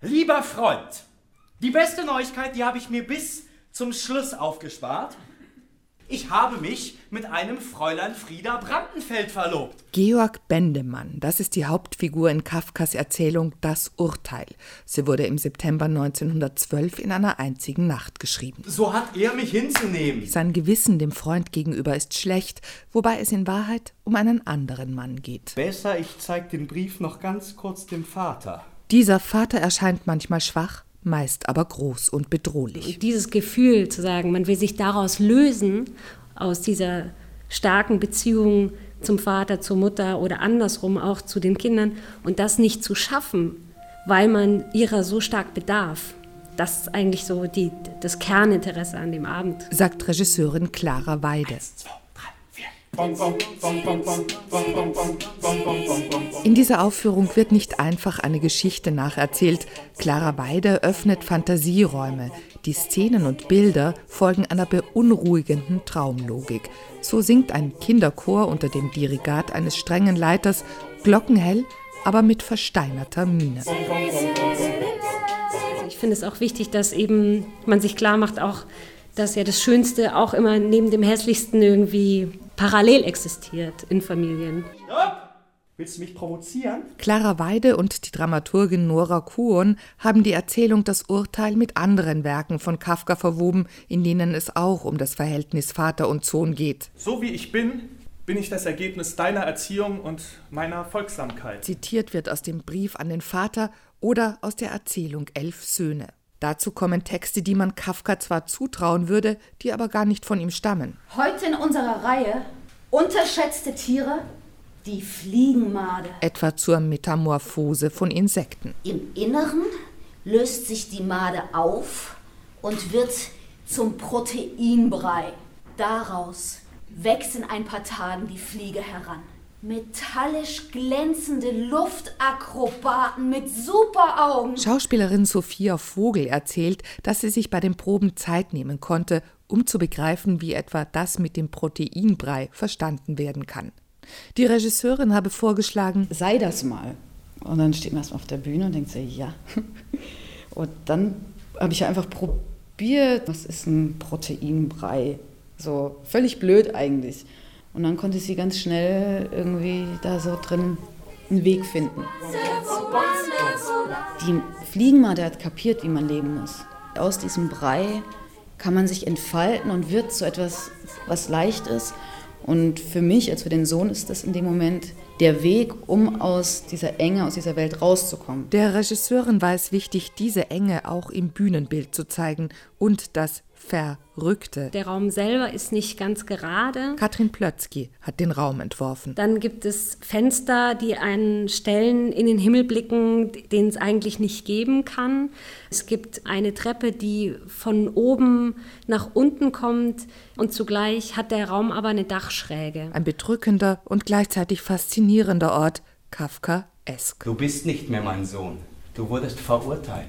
Lieber Freund, die beste Neuigkeit, die habe ich mir bis zum Schluss aufgespart. Ich habe mich mit einem Fräulein Frieda Brandenfeld verlobt. Georg Bendemann, das ist die Hauptfigur in Kafkas Erzählung Das Urteil. Sie wurde im September 1912 in einer einzigen Nacht geschrieben. So hat er mich hinzunehmen. Sein Gewissen dem Freund gegenüber ist schlecht, wobei es in Wahrheit um einen anderen Mann geht. Besser, ich zeig den Brief noch ganz kurz dem Vater. Dieser Vater erscheint manchmal schwach, meist aber groß und bedrohlich. Dieses Gefühl zu sagen, man will sich daraus lösen, aus dieser starken Beziehung zum Vater, zur Mutter oder andersrum auch zu den Kindern und das nicht zu schaffen, weil man ihrer so stark bedarf. Das ist eigentlich so die, das Kerninteresse an dem Abend. Sagt Regisseurin Clara Weide. In dieser Aufführung wird nicht einfach eine Geschichte nacherzählt. Clara Weide öffnet Fantasieräume. Die Szenen und Bilder folgen einer beunruhigenden Traumlogik. So singt ein Kinderchor unter dem Dirigat eines strengen Leiters, glockenhell, aber mit versteinerter Miene. Ich finde es auch wichtig, dass eben man sich klar macht, auch dass ja das Schönste auch immer neben dem Hässlichsten irgendwie parallel existiert in Familien. Ja. Willst du mich provozieren? Clara Weide und die Dramaturgin Nora Kuhn haben die Erzählung Das Urteil mit anderen Werken von Kafka verwoben, in denen es auch um das Verhältnis Vater und Sohn geht. So wie ich bin, bin ich das Ergebnis deiner Erziehung und meiner Folgsamkeit. Zitiert wird aus dem Brief an den Vater oder aus der Erzählung Elf Söhne. Dazu kommen Texte, die man Kafka zwar zutrauen würde, die aber gar nicht von ihm stammen. Heute in unserer Reihe unterschätzte Tiere, die Fliegenmade. Etwa zur Metamorphose von Insekten. Im Inneren löst sich die Made auf und wird zum Proteinbrei. Daraus wächst in ein paar Tagen die Fliege heran metallisch glänzende Luftakrobaten mit super Augen. Schauspielerin Sophia Vogel erzählt, dass sie sich bei den Proben Zeit nehmen konnte, um zu begreifen, wie etwa das mit dem Proteinbrei verstanden werden kann. Die Regisseurin habe vorgeschlagen, sei das mal. Und dann steht man erstmal auf der Bühne und denkt sich, ja. Und dann habe ich einfach probiert, was ist ein Proteinbrei? So völlig blöd eigentlich. Und dann konnte sie ganz schnell irgendwie da so drin einen Weg finden. Die Fliegenmade hat kapiert, wie man leben muss. Aus diesem Brei kann man sich entfalten und wird zu etwas, was leicht ist. Und für mich, als für den Sohn, ist das in dem Moment der Weg, um aus dieser Enge, aus dieser Welt rauszukommen. Der Regisseurin war es wichtig, diese Enge auch im Bühnenbild zu zeigen und das Verrückte. Der Raum selber ist nicht ganz gerade. Katrin Plötzky hat den Raum entworfen. Dann gibt es Fenster, die an Stellen in den Himmel blicken, den es eigentlich nicht geben kann. Es gibt eine Treppe, die von oben nach unten kommt und zugleich hat der Raum aber eine Dachschräge. Ein bedrückender und gleichzeitig faszinierender Ort, Kafka-esk. Du bist nicht mehr mein Sohn. Du wurdest verurteilt.